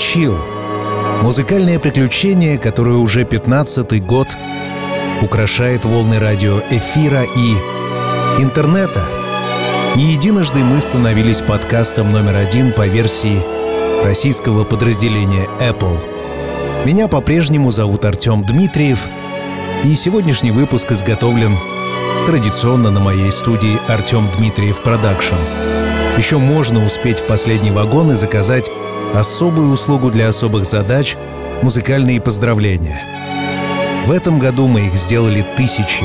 «Chill» — музыкальное приключение, которое уже 15-й год украшает волны радиоэфира и интернета. Не единожды мы становились подкастом номер один по версии российского подразделения Apple. Меня по-прежнему зовут Артем Дмитриев, и сегодняшний выпуск изготовлен традиционно на моей студии Артем Дмитриев Production. Еще можно успеть в последний вагон и заказать особую услугу для особых задач — музыкальные поздравления. В этом году мы их сделали тысячи.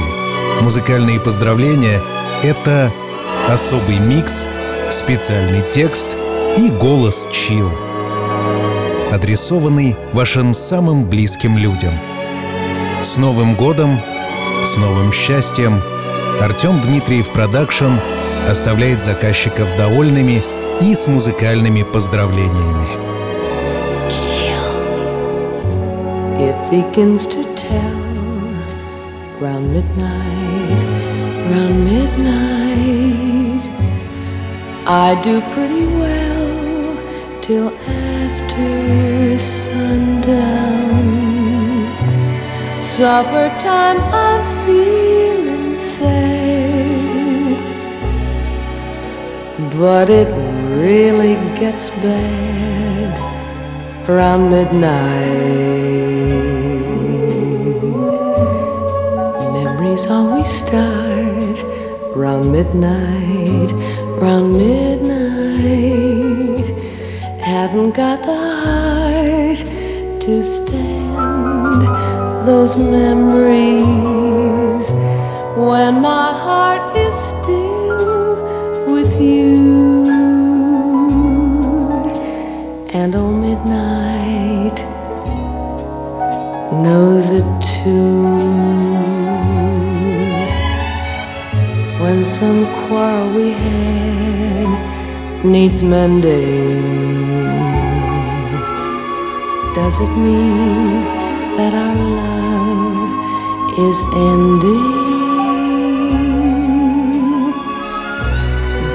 Музыкальные поздравления — это особый микс, специальный текст и голос чил, адресованный вашим самым близким людям. С Новым годом, с новым счастьем! Артем Дмитриев Production оставляет заказчиков довольными и с музыкальными поздравлениями. It begins to tell round midnight, round midnight. I do pretty well till after sundown. Supper time, I'm feeling sad, but it really gets bad around midnight. Memories always start around midnight, around midnight. Haven't got the heart to stand those memories when my heart is still with you. And oh, midnight knows it too. When some quarrel we had needs mending, does it mean that our love is ending?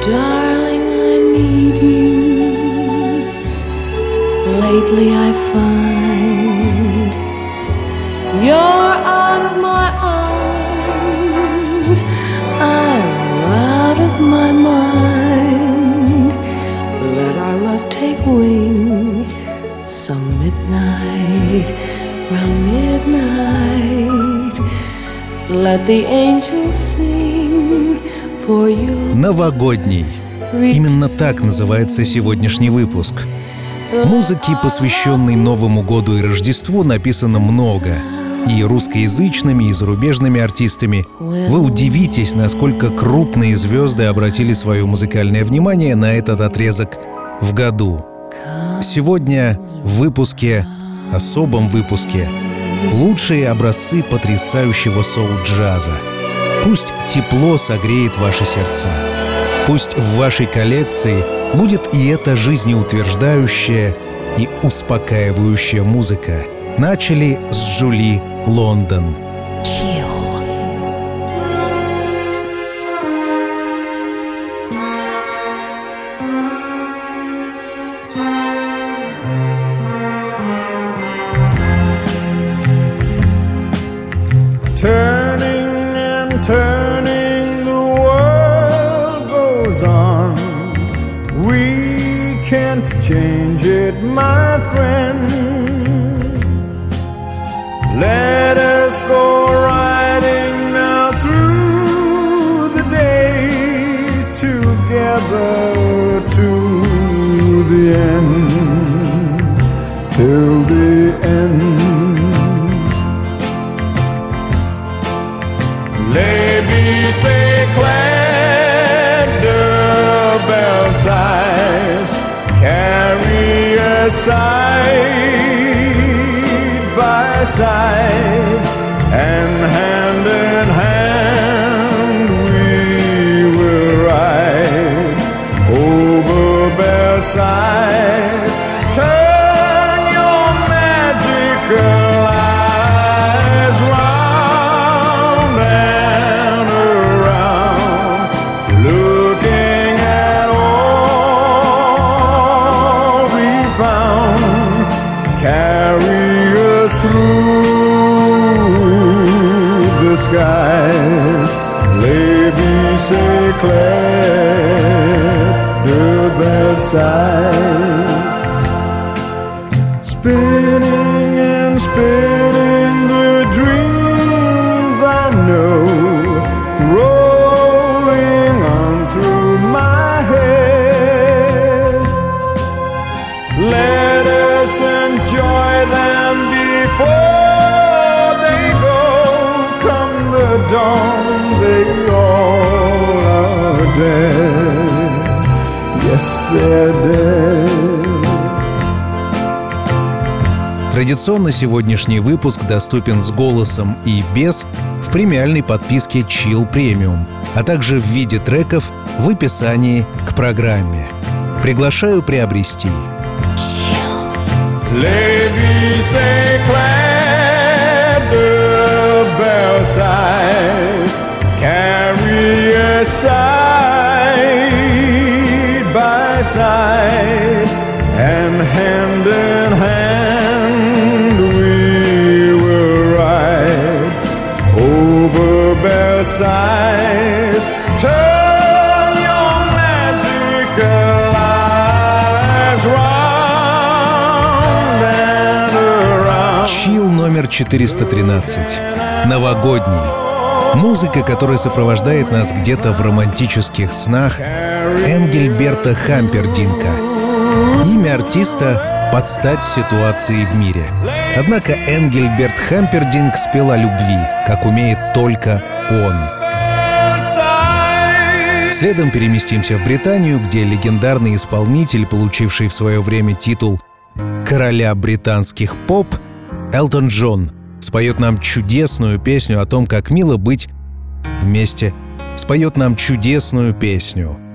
Darling, Lately, I find you're out of my arms. I'm out of my mind. Let our love take wing. Some midnight, round midnight. Let the angels sing for you. Новогодний. Именно так называется сегодняшний выпуск. Музыки, посвященной Новому году и Рождеству, написано много. И русскоязычными, и зарубежными артистами. Вы удивитесь, насколько крупные звезды обратили свое музыкальное внимание на этот отрезок в году. Сегодня в выпуске, особом выпуске, лучшие образцы потрясающего соул-джаза. Пусть тепло согреет ваши сердца. Пусть в вашей коллекции будет и эта жизнеутверждающая и успокаивающая музыка. Начали с Джули Лондон. De Versailles. Spinning and spinning Традиционно сегодняшний выпуск доступен с голосом и без в премиальной подписке Chill Premium, а также в виде треков в описании к программе. Приглашаю приобрести. Carry side by side and hand in hand we will ride over Versailles. Turn your magical eyes round and around. Чил номер 413. Новогодний. Музыка, которая сопровождает нас где-то в романтических снах Энгельберта Хампердинка. Имя артиста под стать ситуации в мире. Однако Энгельберт Хампердинг спел о любви, как умеет только он. Следом переместимся в Британию, где легендарный исполнитель, получивший в свое время титул короля британских поп, Элтон Джон, споет нам чудесную песню о том, как мило быть вместе, споет нам чудесную песню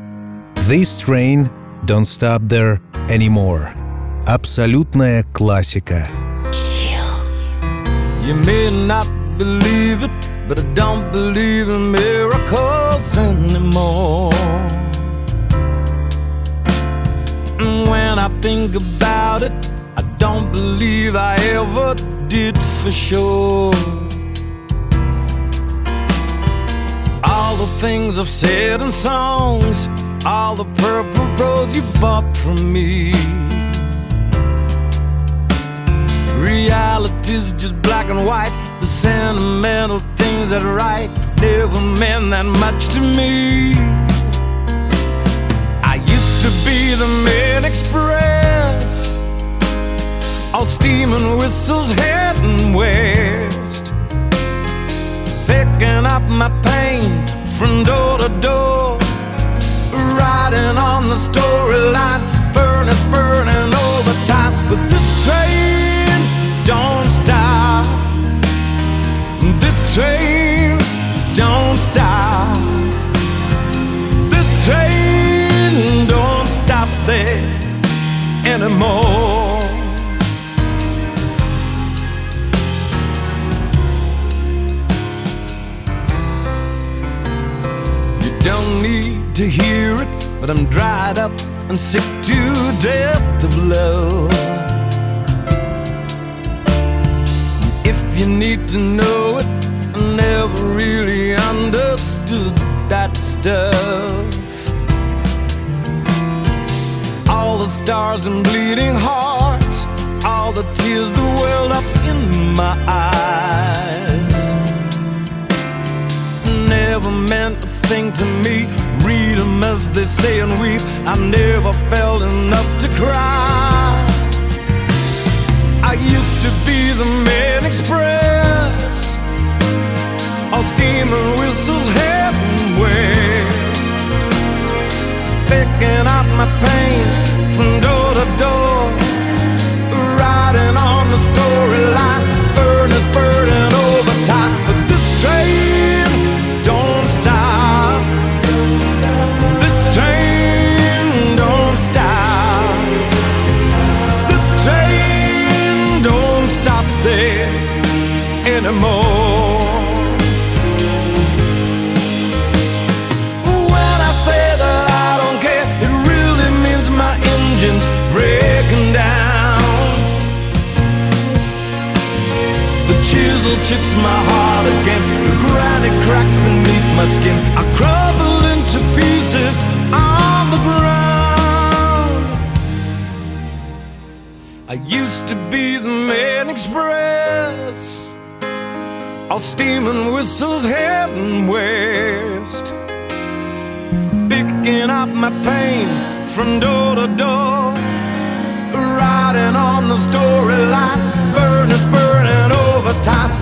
«This train don't stop there anymore». Абсолютная классика. You may not believe it, but I don't believe in miracles anymore. And when I think about it, I don't believe I ever did for sure. All the things I've said in songs, all the purple rose you bought from me. Reality's just black and white. The sentimental things that right never meant that much to me. I used to be the main express, all steam and whistles heading west, picking up my pain from door to door, riding on the storyline, furnace burning overtime. But this train don't stop. This train don't stop. This train don't stop there anymore. You don't need to hear it, but I'm dried up and sick to death of love. If you need to know it, I never really understood that stuff. All the stars and bleeding hearts, all the tears that welled up in my eyes. As they say and weep. I never felt enough to cry. I used to be the main express, all steam and whistles heading west, picking up my pain chips my heart again. The granite cracks beneath my skin. I crumble into pieces on the ground. I used to be the man express All steam and whistles heading west Picking up my pain from door to door. Riding on the storyline. Furnace burning overtime.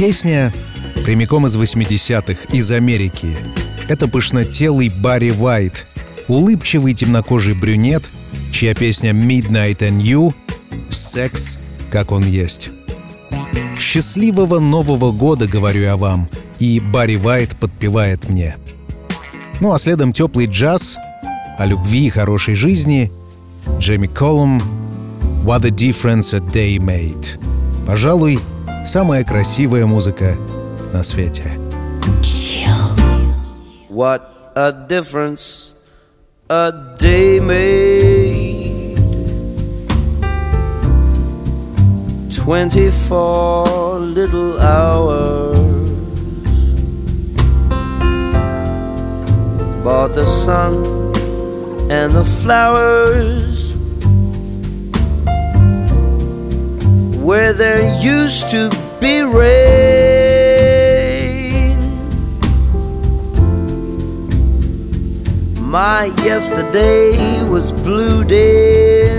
Песня прямиком из 80-х, из Америки. Это пышнотелый Барри Вайт, улыбчивый темнокожий брюнет, чья песня «Midnight and You» — секс, как он есть. «Счастливого Нового года», говорю я вам, и Барри Вайт подпевает мне. Ну а следом теплый джаз о любви и хорошей жизни Джейми Колум «What a difference a day made». Пожалуй, самая красивая музыка на свете. What a difference a day made. Twenty-four little hours. Bought the sun and the flowers where there used to be rain. My yesterday was blue, dear.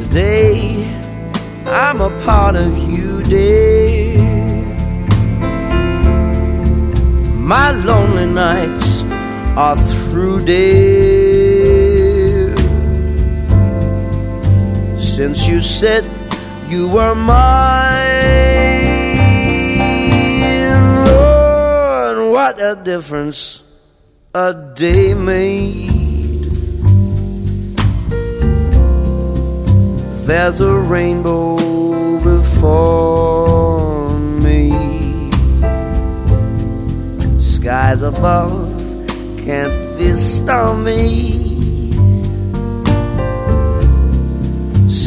Today I'm a part of you, dear. My lonely nights are through, dear. Since you said you were mine, oh, Lord, what a difference a day made. There's a rainbow before me. Skies above can't be stormy.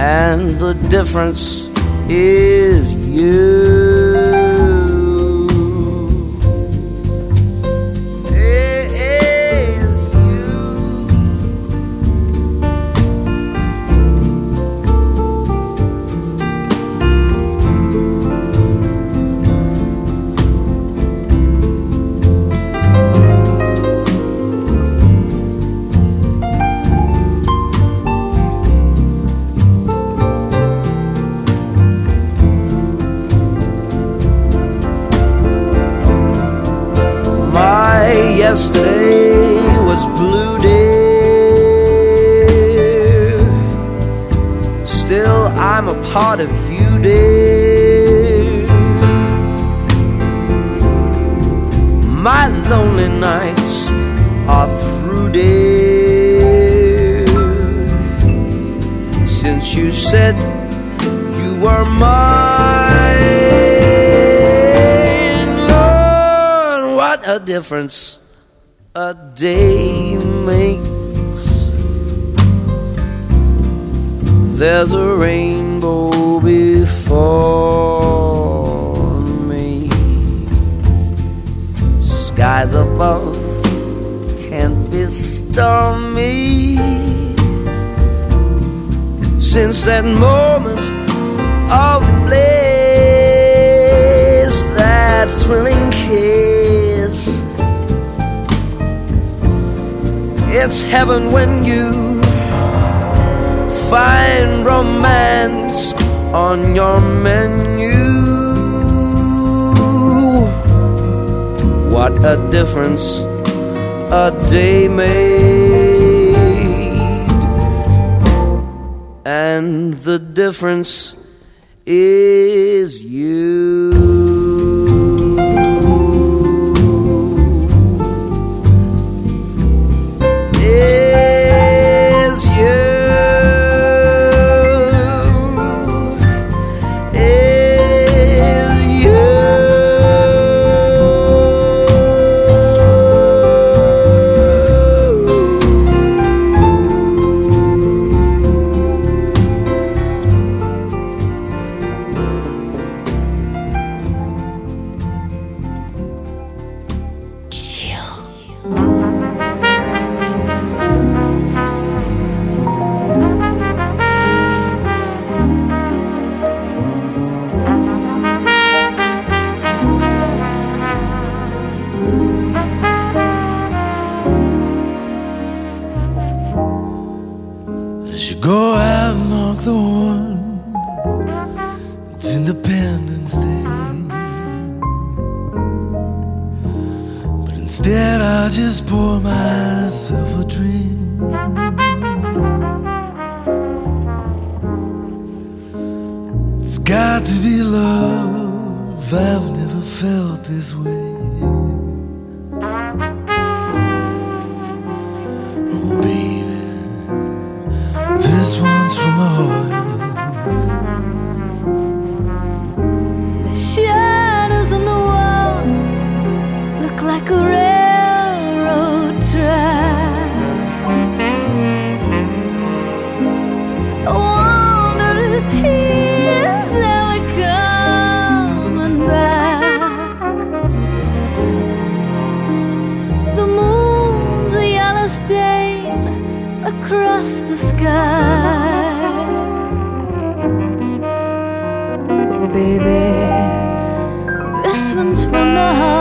And the difference is you. Yes. Difference is you. baby. This one's from the heart.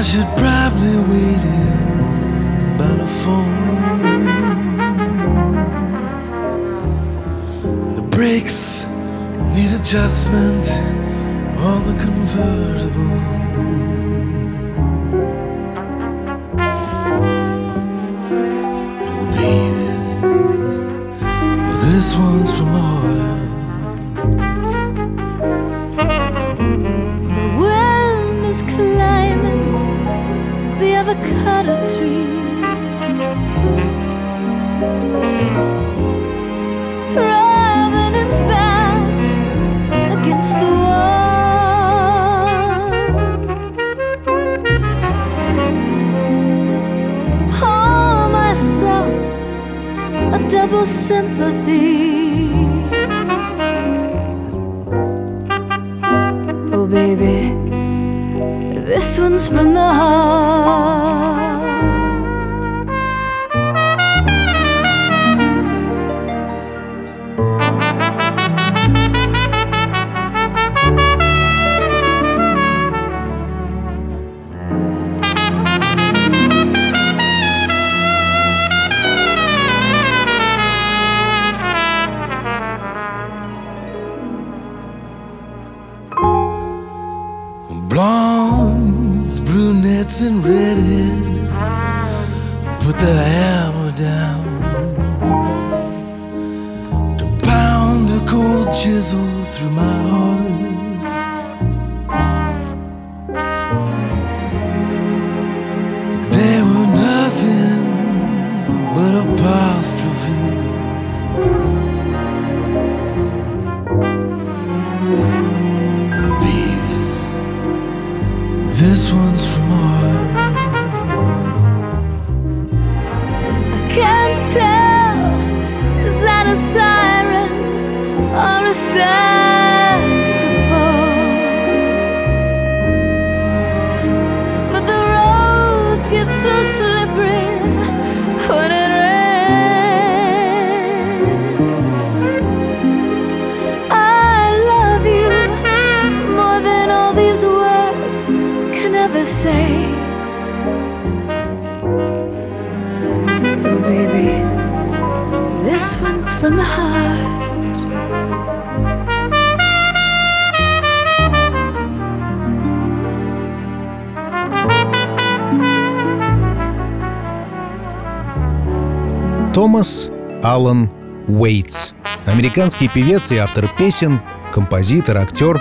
I should probably wait here by the phone. The brakes need adjustment on the convertible. Томас Аллан Уэйтс. Американский певец и автор песен, композитор, актер,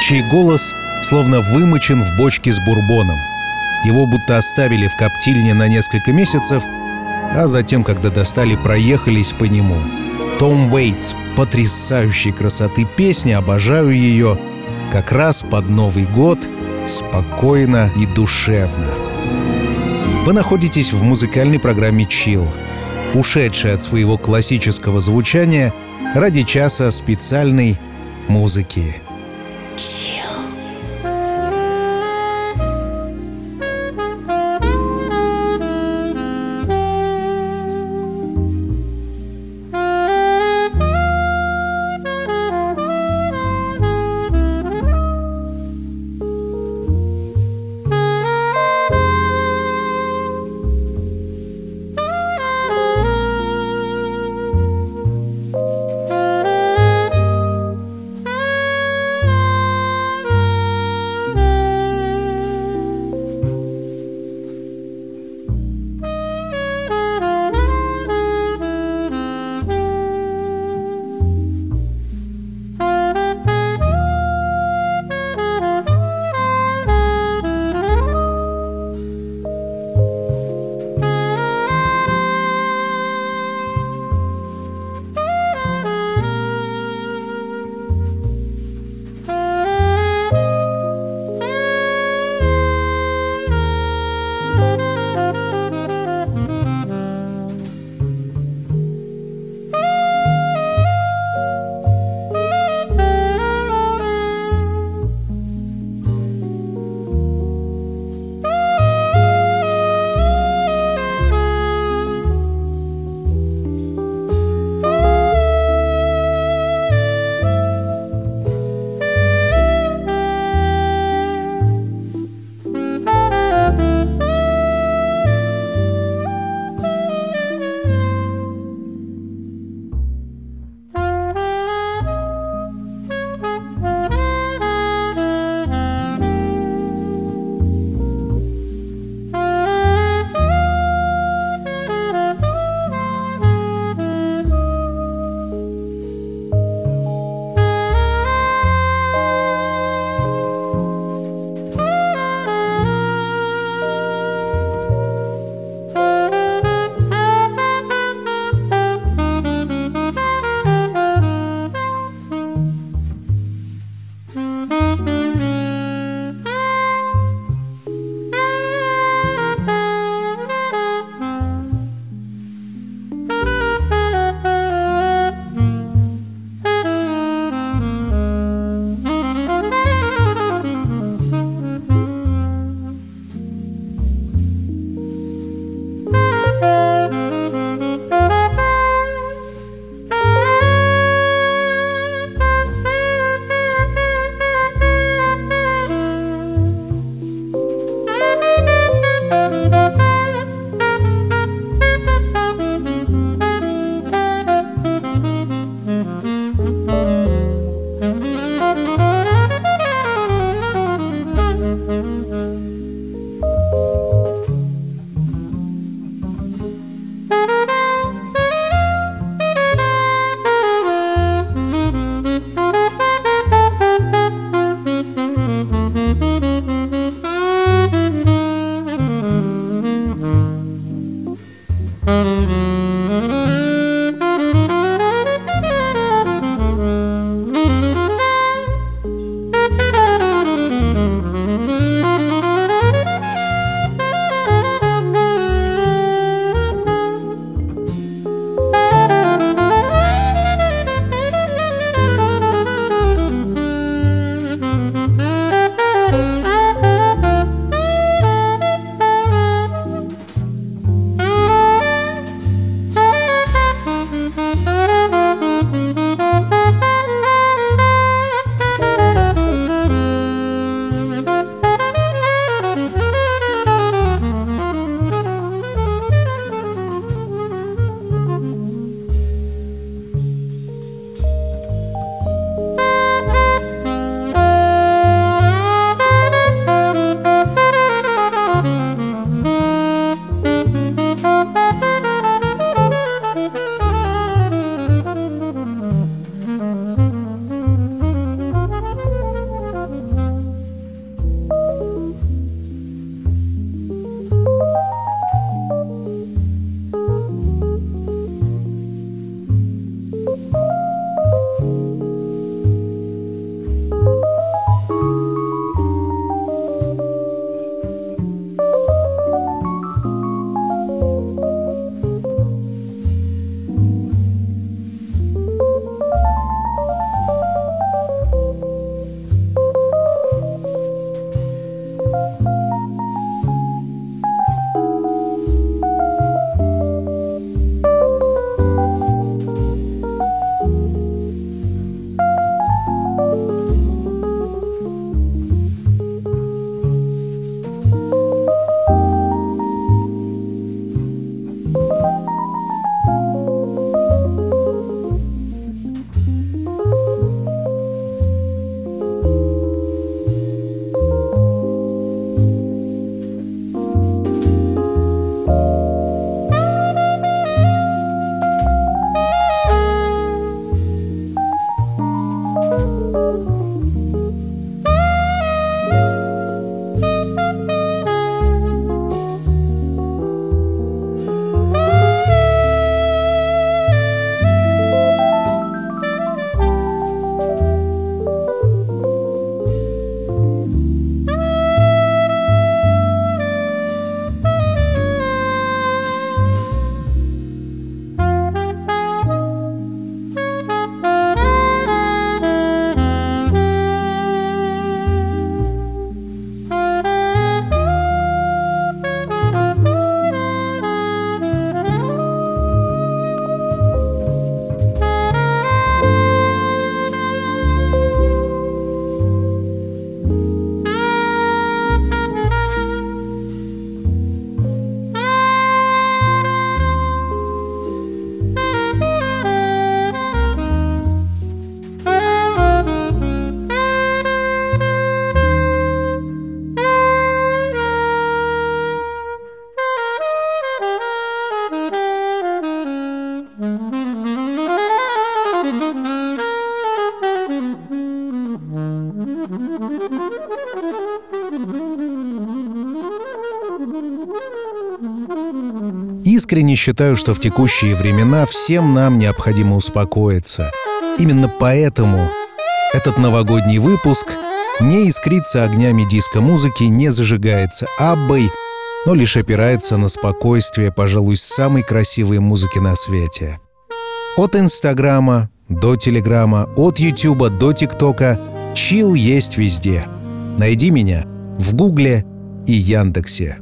чей голос словно вымочен в бочке с бурбоном. Его будто оставили в коптильне на несколько месяцев, а затем, когда достали, проехались по нему. Том Уэйтс — потрясающей красоты песня, обожаю ее, как раз под Новый год, спокойно и душевно. Вы находитесь в музыкальной программе «Чилл» ушедшей от своего классического звучания ради часа специальной музыки. Искренне считаю, что в текущие времена всем нам необходимо успокоиться. Именно поэтому этот новогодний выпуск не искрится огнями диско-музыки, не зажигается аббой, но лишь опирается на спокойствие, пожалуй, самой красивой музыки на свете. От Инстаграма до Телеграма, от Ютуба до ТикТока чил есть везде. Найди меня в Гугле и Яндексе.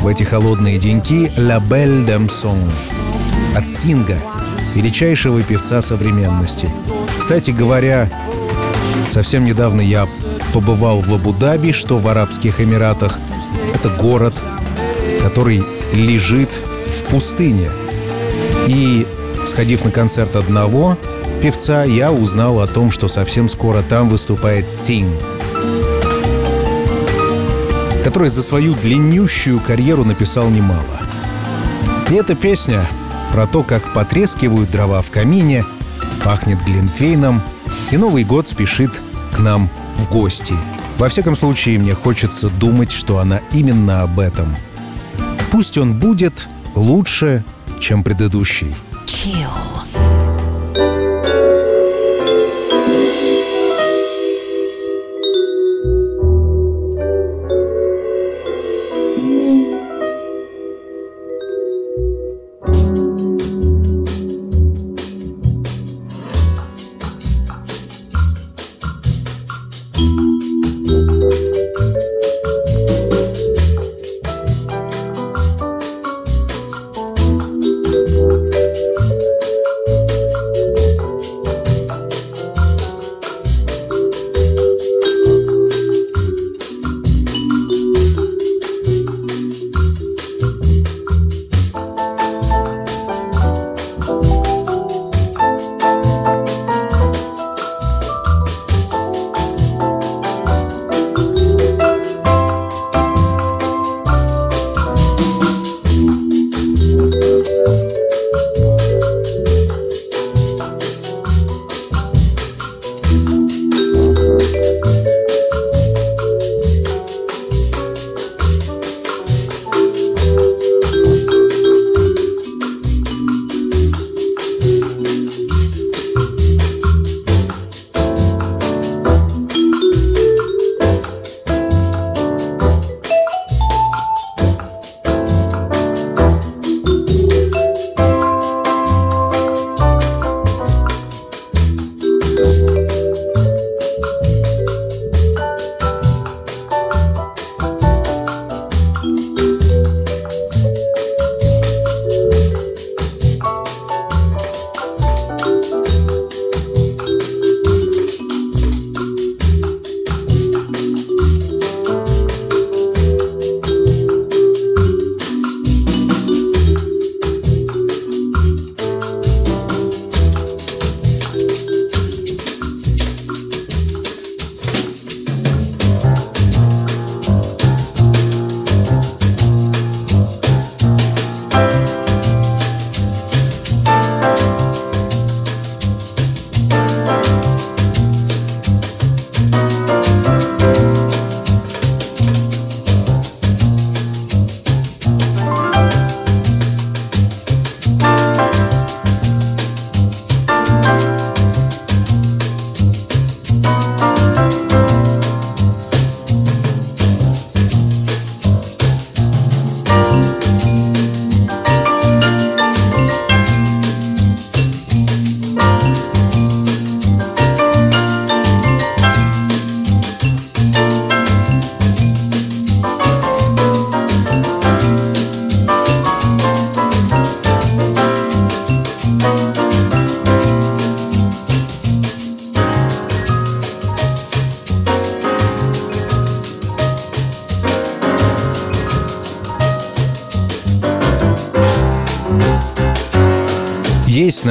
в эти холодные деньки «La Belle Dame Song» от Стинга, величайшего певца современности. Кстати говоря, совсем недавно я побывал в Абу-Даби, что в Арабских Эмиратах. Это город, который лежит в пустыне. И, сходив на концерт одного певца, я узнал о том, что совсем скоро там выступает Стинг, который за свою длиннющую карьеру написал немало. И эта песня про то, как потрескивают дрова в камине, пахнет глинтвейном, и Новый год спешит к нам в гости. Во всяком случае, мне хочется думать, что она именно об этом. Пусть он будет лучше, чем предыдущий. Chill.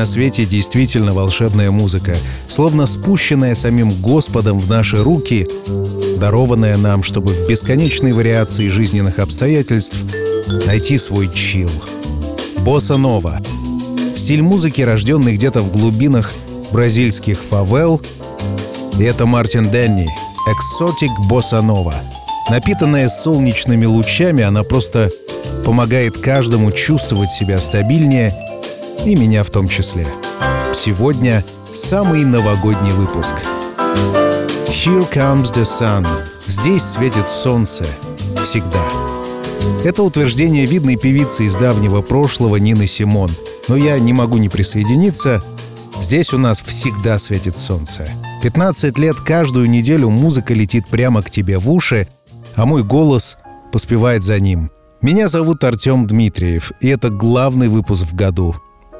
Свете действительно волшебная музыка, словно спущенная самим Господом в наши руки, дарованная нам, чтобы в бесконечной вариации жизненных обстоятельств найти свой чил. Босса Нова. Стиль музыки, рожденный где-то в глубинах бразильских фавел. И это Мартин Денни. Эксотик Босса Нова. Напитанная солнечными лучами, она просто помогает каждому чувствовать себя стабильнее – и меня в том числе. Сегодня самый новогодний выпуск. Here comes the sun. Здесь светит солнце. Всегда. Это утверждение видной певицы из давнего прошлого Нины Симон. Но я не могу не присоединиться. Здесь у нас всегда светит солнце. 15 лет каждую неделю музыка летит прямо к тебе в уши, а мой голос поспевает за ним. Меня зовут Артем Дмитриев, и это главный выпуск в году —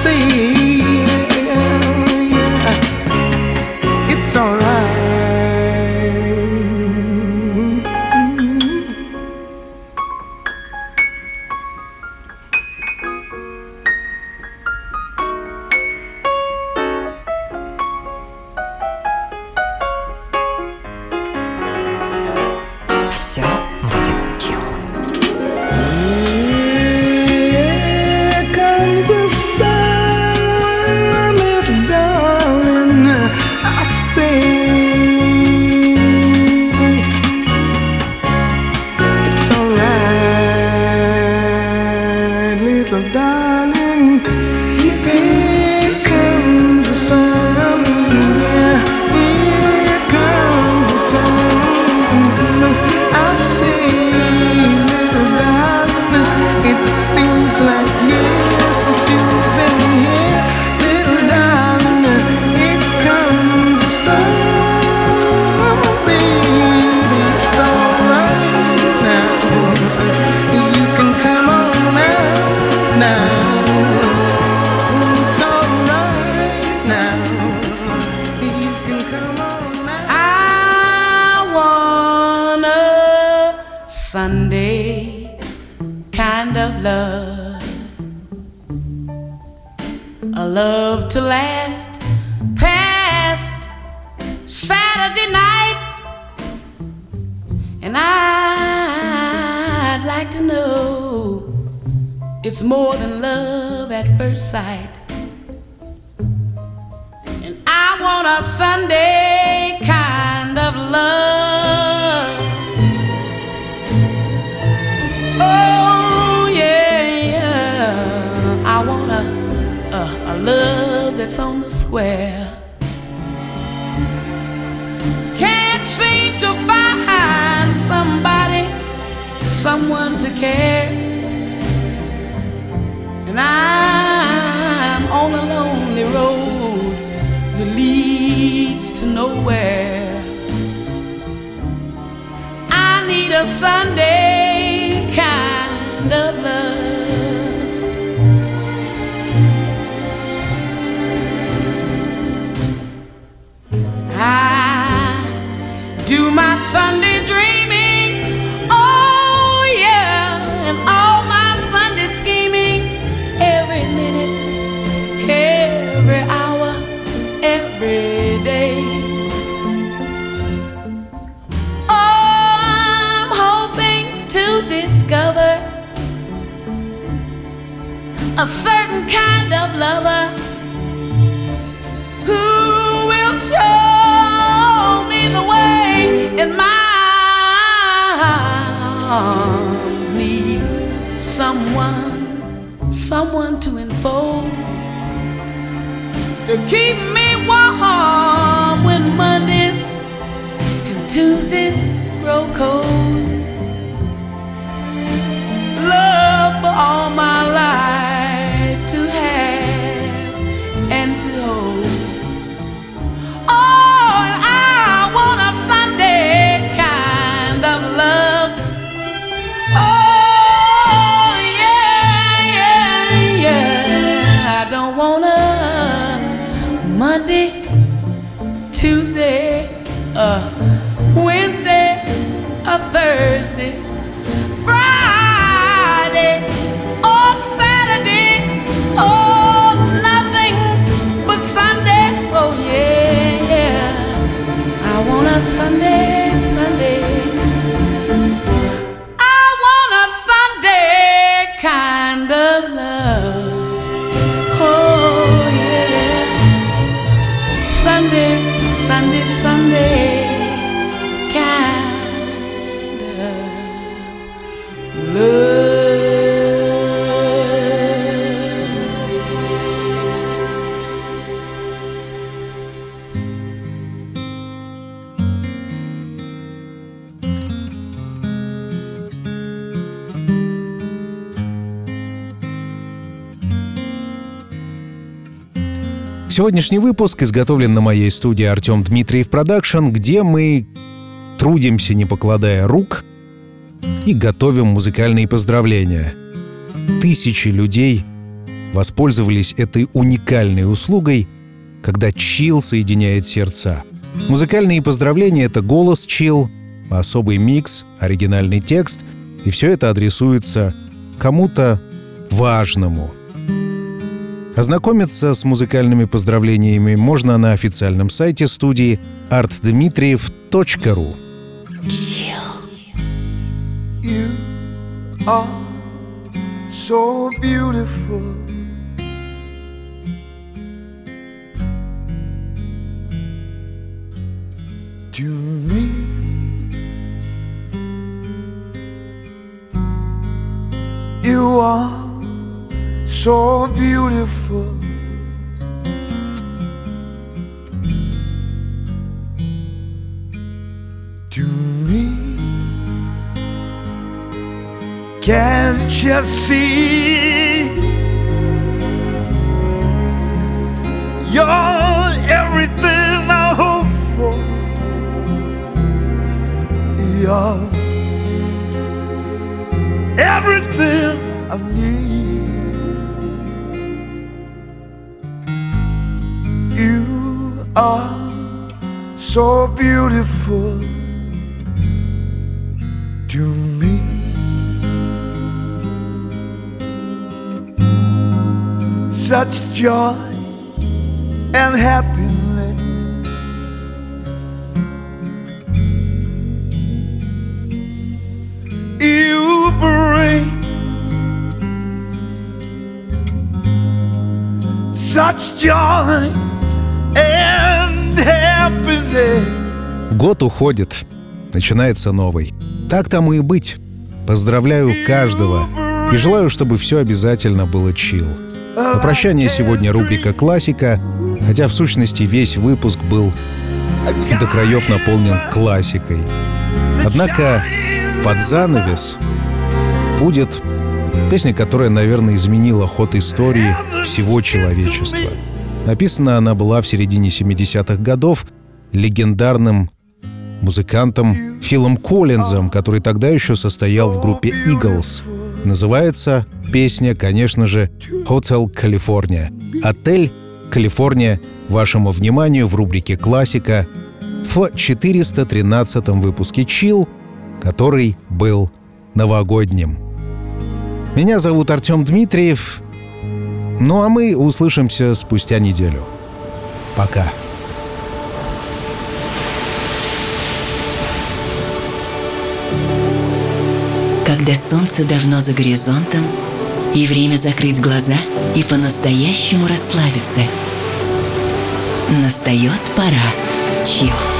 sei someone to care. And I'm on a lonely road that leads to nowhere. I need a Sunday. kind of lover who will show me the way in my arms need someone, someone to enfold to keep me warm when Mondays and Tuesdays grow cold. Love for all my life. Oh, I want a Sunday kind of love. Oh, yeah, yeah, yeah. I don't want a Monday, Tuesday, a Wednesday, a Thursday, Sunday. Сегодняшний выпуск изготовлен на моей студии Артем Дмитриев Production, где мы трудимся, не покладая рук, и готовим музыкальные поздравления. Тысячи людей воспользовались этой уникальной услугой, когда Chill соединяет сердца. Музыкальные поздравления — это голос Chill, особый микс, оригинальный текст, и все это адресуется кому-то важному — Ознакомиться с музыкальными поздравлениями можно на официальном сайте студии artdmitriev.ru. You are so beautiful. To me, can't you see? You're everything I hope for. You're everything I need. Are so beautiful to me. Such joy and happiness. You bring such joy. Год уходит, начинается новый. Так тому и быть. Поздравляю каждого и желаю, чтобы все обязательно было чил. На прощание сегодня рубрика «Классика», хотя в сущности весь выпуск был до краев наполнен классикой. Однако под занавес будет песня, которая, наверное, изменила ход истории всего человечества. Написана она была в середине 70-х годов легендарным музыкантом Филом Коллинзом, который тогда еще состоял в группе Eagles. Называется песня, конечно же, «Hotel California». «Отель Калифорния» вашему вниманию в рубрике «Классика» в 413 выпуске «Чил», который был новогодним. Меня зовут Артем Дмитриев. Ну а мы услышимся спустя неделю. Пока. Когда солнце давно за горизонтом, и время закрыть глаза и по-настоящему расслабиться. Настает пора. Чил.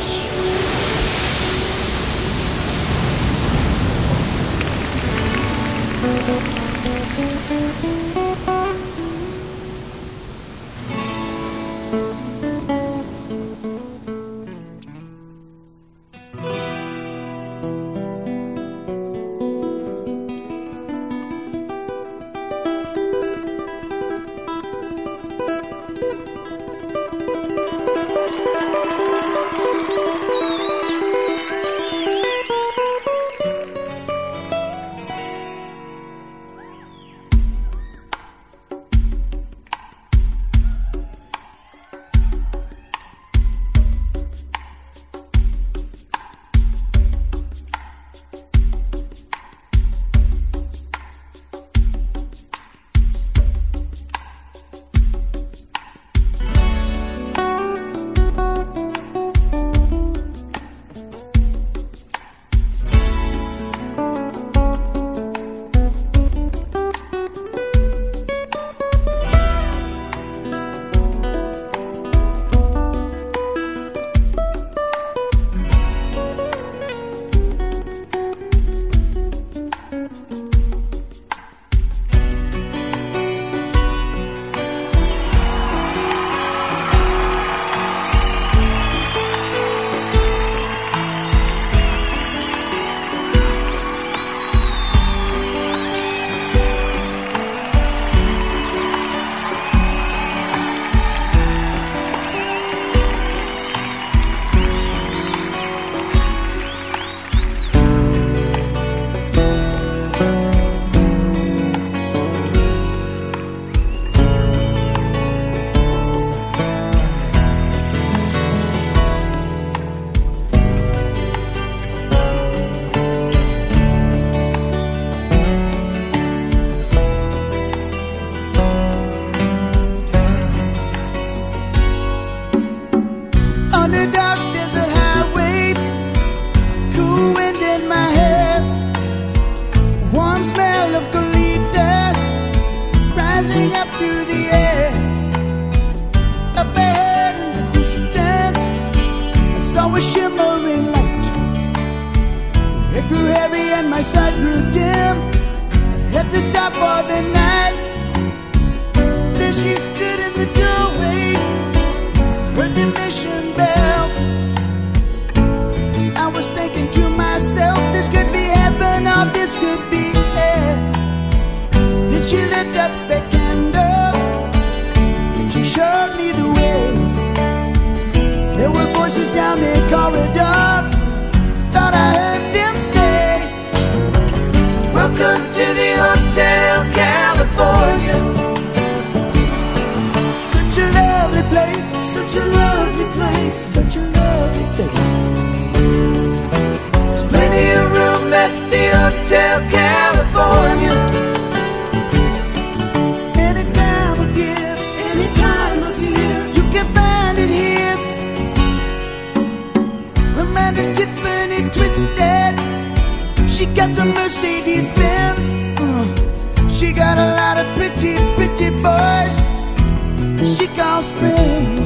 Gauss friends.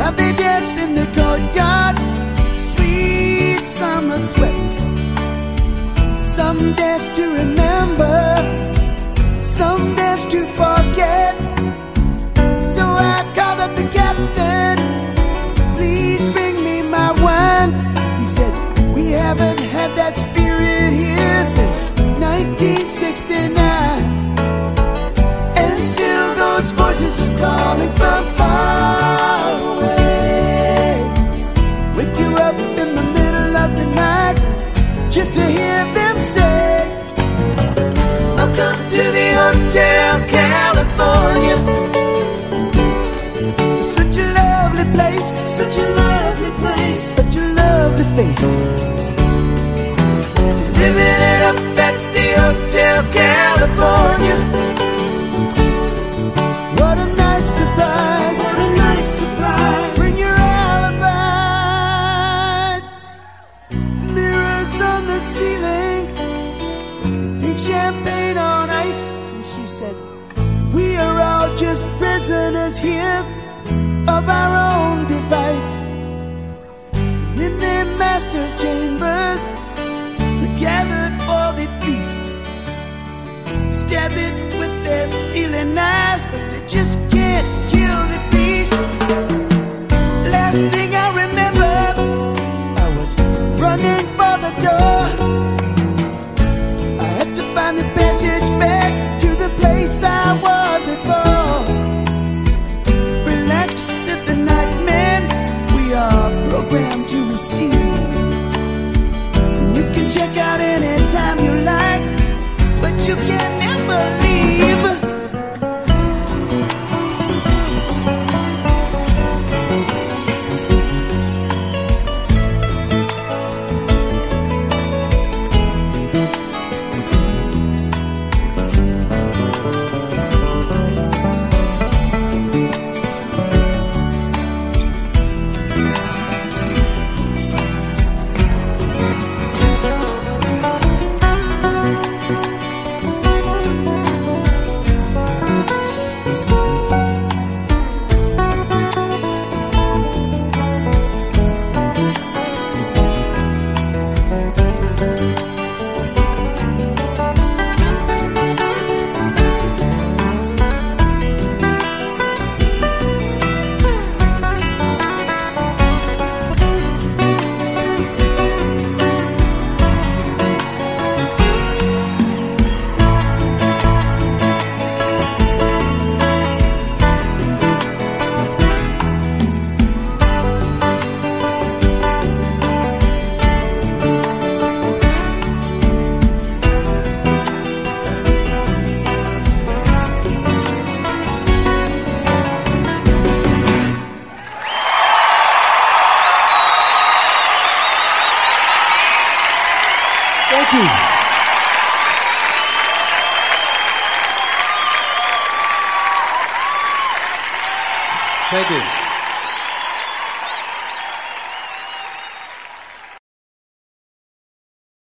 Have they danced in the courtyard? Sweet summer sweat. Some dance to remember. calling from